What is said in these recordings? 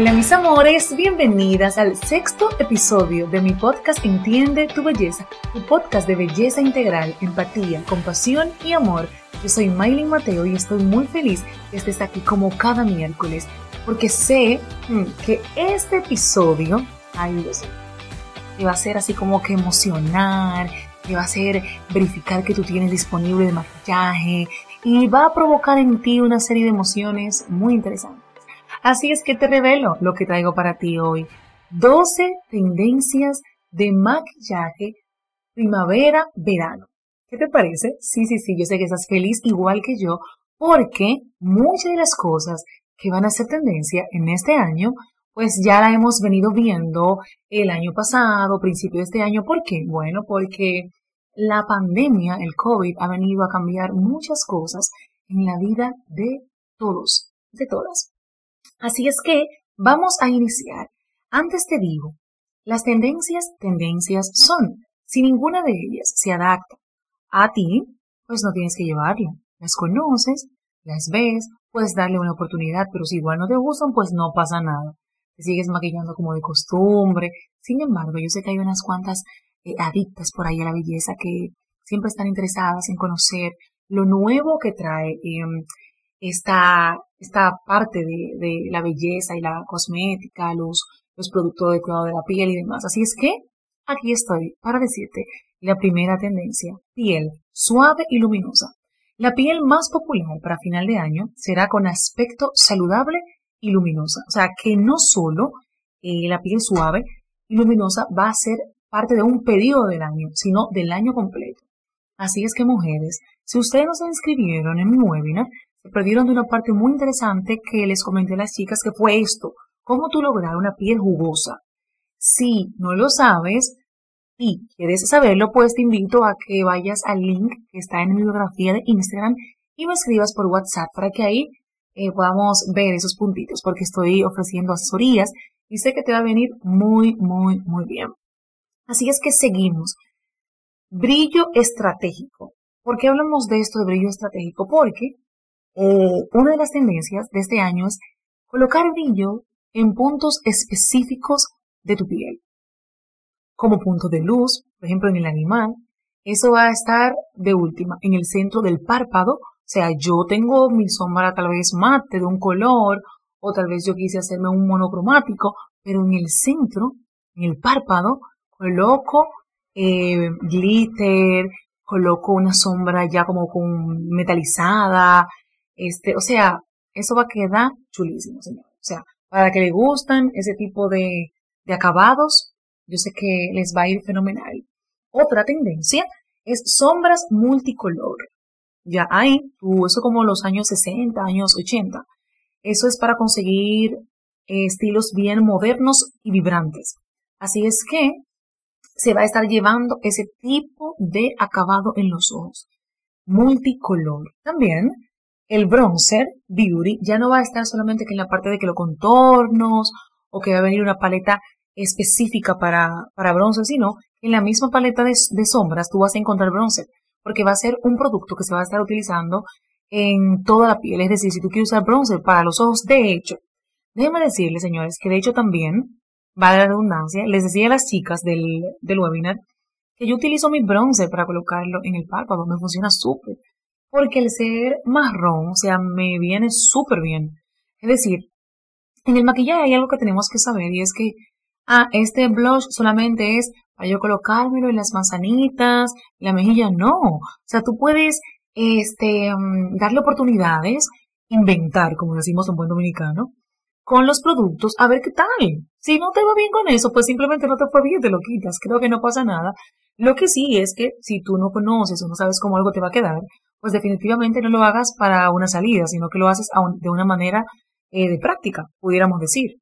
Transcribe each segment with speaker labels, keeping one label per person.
Speaker 1: Hola mis amores, bienvenidas al sexto episodio de mi podcast Entiende tu belleza, tu podcast de belleza integral, empatía, compasión y amor. Yo soy Maylin Mateo y estoy muy feliz que estés aquí como cada miércoles, porque sé mm, que este episodio, te va a ser así como que emocionar, te va a hacer verificar que tú tienes disponible de maquillaje y va a provocar en ti una serie de emociones muy interesantes. Así es que te revelo lo que traigo para ti hoy. 12 tendencias de maquillaje primavera-verano. ¿Qué te parece? Sí, sí, sí, yo sé que estás feliz igual que yo, porque muchas de las cosas que van a ser tendencia en este año, pues ya la hemos venido viendo el año pasado, principio de este año. ¿Por qué? Bueno, porque la pandemia, el COVID, ha venido a cambiar muchas cosas en la vida de todos, de todas. Así es que vamos a iniciar. Antes te digo, las tendencias, tendencias son. Si ninguna de ellas se adapta a ti, pues no tienes que llevarla. Las conoces, las ves, puedes darle una oportunidad, pero si igual no te gustan, pues no pasa nada. Te sigues maquillando como de costumbre. Sin embargo, yo sé que hay unas cuantas eh, adictas por ahí a la belleza que siempre están interesadas en conocer lo nuevo que trae em, esta, esta parte de, de, la belleza y la cosmética, los, los productos de cuidado de la piel y demás. Así es que aquí estoy para decirte la primera tendencia, piel suave y luminosa. La piel más popular para final de año será con aspecto saludable y luminosa. O sea, que no solo eh, la piel suave y luminosa va a ser parte de un periodo del año, sino del año completo. Así es que mujeres, si ustedes no se inscribieron en mi webinar, se perdieron de una parte muy interesante que les comenté a las chicas que fue esto, cómo tú lograr una piel jugosa. Si no lo sabes y quieres saberlo, pues te invito a que vayas al link que está en mi biografía de Instagram y me escribas por WhatsApp para que ahí eh, podamos ver esos puntitos, porque estoy ofreciendo asesorías y sé que te va a venir muy, muy, muy bien. Así es que seguimos. Brillo estratégico. ¿Por qué hablamos de esto de brillo estratégico? Porque eh, una de las tendencias de este año es colocar brillo en puntos específicos de tu piel. Como punto de luz, por ejemplo en el animal, eso va a estar de última, en el centro del párpado. O sea, yo tengo mi sombra tal vez mate de un color, o tal vez yo quise hacerme un monocromático, pero en el centro, en el párpado, coloco eh, glitter, coloco una sombra ya como con metalizada, este, o sea, eso va a quedar chulísimo, señor. O sea, para que le gustan ese tipo de, acabados, yo sé que les va a ir fenomenal. Otra tendencia es sombras multicolor. Ya hay, tú, eso como los años 60, años 80. Eso es para conseguir estilos bien modernos y vibrantes. Así es que se va a estar llevando ese tipo de acabado en los ojos. Multicolor. También el bronzer beauty ya no va a estar solamente que en la parte de que los contornos o que va a venir una paleta específica para, para bronzer, sino en la misma paleta de, sombras tú vas a encontrar bronzer, porque va a ser un producto que se va a estar utilizando en toda la piel. Es decir, si tú quieres usar bronzer para los ojos, de hecho, déjenme decirles, señores, que de hecho también va la redundancia, les decía a las chicas del, del webinar que yo utilizo mi bronce para colocarlo en el párpado, me funciona súper, porque el ser marrón, o sea, me viene súper bien. Es decir, en el maquillaje hay algo que tenemos que saber y es que, ah, este blush solamente es para yo colocármelo en las manzanitas, la mejilla, no. O sea, tú puedes, este, mm, darle oportunidades, inventar, como decimos en buen dominicano, con los productos a ver qué tal. Si no te va bien con eso, pues simplemente no te fue bien, te lo quitas. Creo que no pasa nada. Lo que sí es que si tú no conoces o no sabes cómo algo te va a quedar, pues definitivamente no lo hagas para una salida, sino que lo haces de una manera eh, de práctica, pudiéramos decir.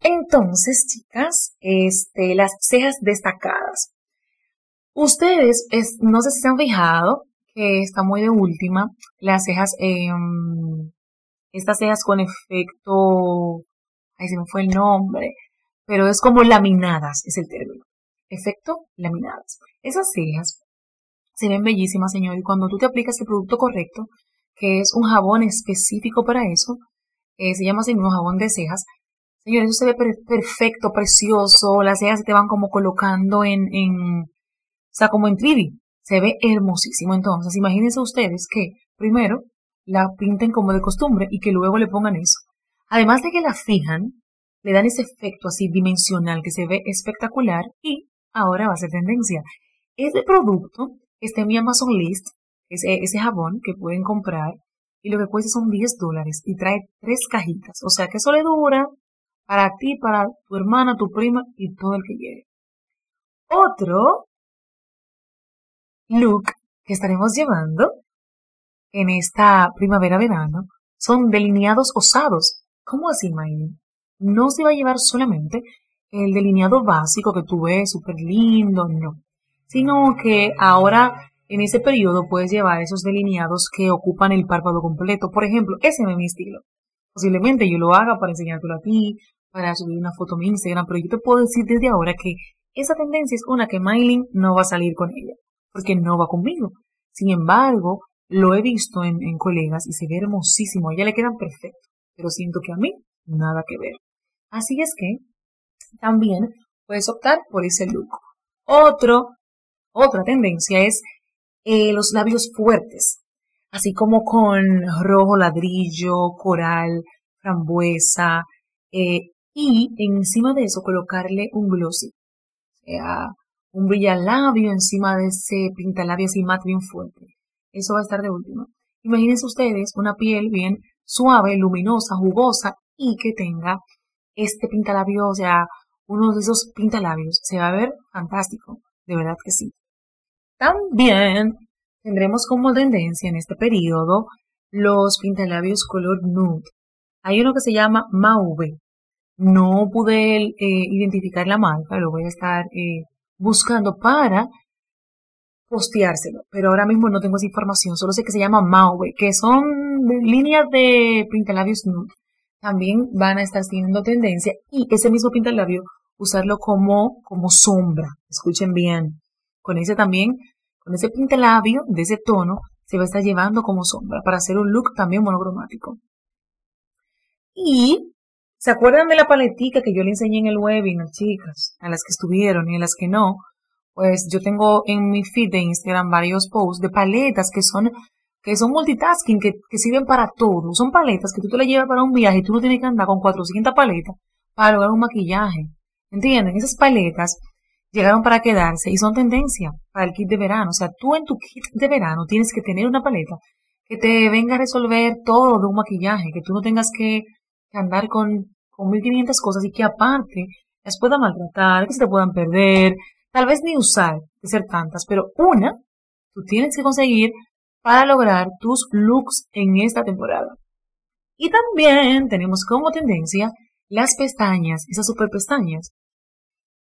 Speaker 1: Entonces, chicas, este, las cejas destacadas. Ustedes no sé si se han fijado que está muy de última las cejas eh, estas cejas con efecto, ahí se me fue el nombre, pero es como laminadas, es el término. Efecto laminadas. Esas cejas se ven bellísimas, señor, y cuando tú te aplicas el producto correcto, que es un jabón específico para eso, eh, se llama así mismo jabón de cejas, Señores, eso se ve perfecto, precioso, las cejas se te van como colocando en, en o sea, como en 3D. Se ve hermosísimo. Entonces, imagínense ustedes que primero la pinten como de costumbre y que luego le pongan eso. Además de que la fijan, le dan ese efecto así dimensional que se ve espectacular y ahora va a ser tendencia. Este producto está en mi Amazon List, ese, ese jabón que pueden comprar y lo que cuesta son 10 dólares y trae tres cajitas. O sea que eso le dura para ti, para tu hermana, tu prima y todo el que llegue. Otro look que estaremos llevando en esta primavera-verano son delineados osados. ¿Cómo así, Miley? No se va a llevar solamente el delineado básico que tú ves súper lindo, no. Sino que ahora en ese periodo puedes llevar esos delineados que ocupan el párpado completo. Por ejemplo, ese es mi estilo. Posiblemente yo lo haga para enseñártelo a ti, para subir una foto a mi Instagram, pero yo te puedo decir desde ahora que esa tendencia es una que Mylin no va a salir con ella, porque no va conmigo. Sin embargo, lo he visto en, colegas y se ve hermosísimo, a ella le quedan perfectos, pero siento que a mí nada que ver. Así es que también puedes optar por ese look. Otro, otra tendencia es eh, los labios fuertes, así como con rojo ladrillo, coral, frambuesa, eh, y encima de eso colocarle un glossy, o sea, un labio encima de ese pintalabio así mate bien fuerte. Eso va a estar de último. Imagínense ustedes una piel bien suave, luminosa, jugosa y que tenga este pintalabio, o sea, uno de esos pintalabios. Se va a ver fantástico, de verdad que sí. También tendremos como tendencia en este periodo los pintalabios color nude. Hay uno que se llama Mauve. No pude eh, identificar la marca, lo voy a estar eh, buscando para posteárselo, pero ahora mismo no tengo esa información, solo sé que se llama Mauve, que son líneas de pintalabios nude. También van a estar teniendo tendencia y ese mismo pintalabio usarlo como, como sombra. Escuchen bien. Con ese también, con ese pintalabio de ese tono, se va a estar llevando como sombra para hacer un look también monocromático. Y ¿Se acuerdan de la paletica que yo le enseñé en el webinar, chicas? A las que estuvieron y a las que no. Pues yo tengo en mi feed de Instagram varios posts de paletas que son, que son multitasking, que, que sirven para todo. Son paletas que tú te las llevas para un viaje y tú no tienes que andar con 400 paletas para lograr un maquillaje. ¿Entienden? Esas paletas llegaron para quedarse y son tendencia para el kit de verano. O sea, tú en tu kit de verano tienes que tener una paleta que te venga a resolver todo de un maquillaje, que tú no tengas que andar con con 1500 cosas y que aparte las puedan maltratar, que se te puedan perder, tal vez ni usar de ser tantas, pero una tú tienes que conseguir para lograr tus looks en esta temporada. Y también tenemos como tendencia las pestañas, esas super pestañas,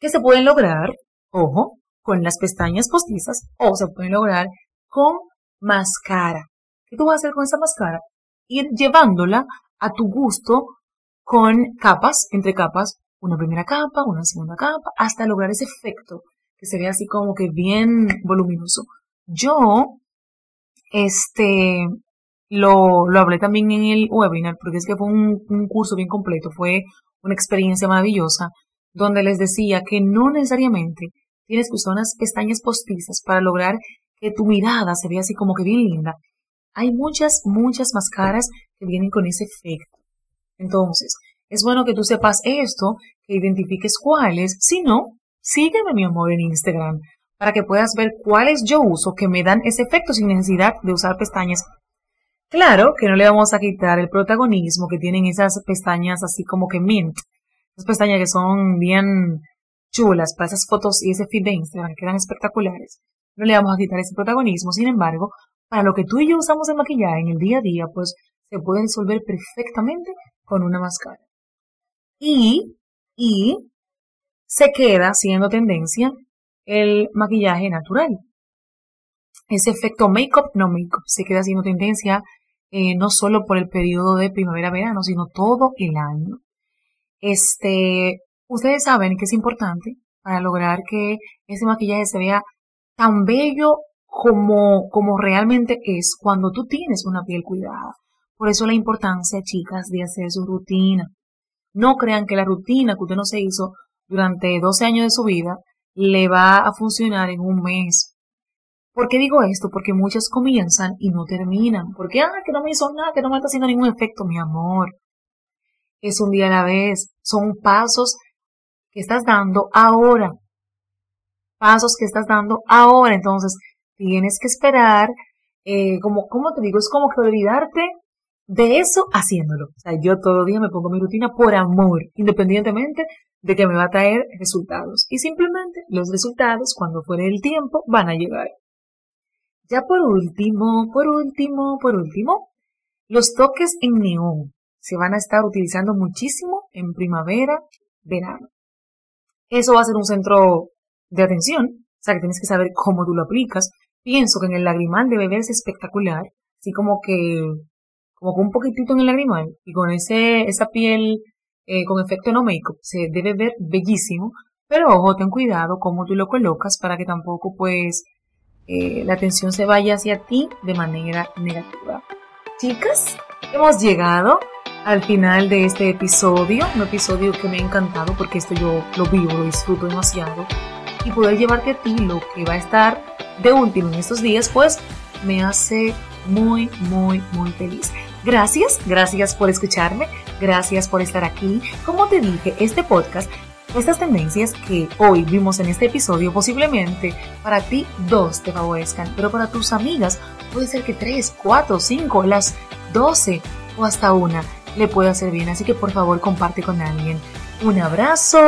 Speaker 1: que se pueden lograr, ojo, con las pestañas postizas o se pueden lograr con máscara. ¿Qué tú vas a hacer con esa máscara? Ir llevándola a tu gusto con capas, entre capas, una primera capa, una segunda capa, hasta lograr ese efecto que se ve así como que bien voluminoso. Yo, este, lo, lo hablé también en el webinar, porque es que fue un, un curso bien completo, fue una experiencia maravillosa, donde les decía que no necesariamente tienes que usar unas pestañas postizas para lograr que tu mirada se vea así como que bien linda. Hay muchas, muchas máscaras que vienen con ese efecto. Entonces, es bueno que tú sepas esto, que identifiques cuáles. Si no, sígueme, mi amor, en Instagram para que puedas ver cuáles yo uso que me dan ese efecto sin necesidad de usar pestañas. Claro que no le vamos a quitar el protagonismo que tienen esas pestañas así como que mint. Esas pestañas que son bien chulas para esas fotos y ese feed de Instagram que quedan espectaculares. No le vamos a quitar ese protagonismo. Sin embargo, para lo que tú y yo usamos en maquillaje en el día a día, pues se puede resolver perfectamente con una máscara. Y, y se queda siendo tendencia el maquillaje natural. Ese efecto make-up, no make-up, se queda siendo tendencia eh, no solo por el periodo de primavera-verano, sino todo el año. Este, ustedes saben que es importante para lograr que ese maquillaje se vea tan bello como, como realmente es cuando tú tienes una piel cuidada. Por eso la importancia, chicas, de hacer su rutina. No crean que la rutina que usted no se hizo durante 12 años de su vida le va a funcionar en un mes. ¿Por qué digo esto? Porque muchas comienzan y no terminan. Porque, ah, que no me hizo nada, que no me está haciendo ningún efecto, mi amor. Es un día a la vez. Son pasos que estás dando ahora. Pasos que estás dando ahora. Entonces, tienes que esperar, eh, como, como te digo, es como que olvidarte de eso haciéndolo. O sea, yo todo día me pongo mi rutina por amor, independientemente de que me va a traer resultados. Y simplemente los resultados, cuando fuere el tiempo, van a llegar. Ya por último, por último, por último, los toques en neón se van a estar utilizando muchísimo en primavera, verano. Eso va a ser un centro de atención, o sea que tienes que saber cómo tú lo aplicas. Pienso que en el lagrimal debe verse espectacular, así como que, un poquitito en el lagrimal y con ese, esa piel eh, con efecto no make se debe ver bellísimo, pero ojo, ten cuidado cómo tú lo colocas para que tampoco pues eh, la atención se vaya hacia ti de manera negativa. Chicas, hemos llegado al final de este episodio, un episodio que me ha encantado porque esto yo lo vivo, lo disfruto demasiado y poder llevarte a ti lo que va a estar de último en estos días, pues me hace muy, muy, muy feliz. Gracias, gracias por escucharme, gracias por estar aquí. Como te dije, este podcast estas tendencias que hoy vimos en este episodio posiblemente para ti dos te favorezcan, pero para tus amigas puede ser que tres, cuatro, cinco, las doce o hasta una le pueda hacer bien. Así que por favor comparte con alguien. Un abrazo.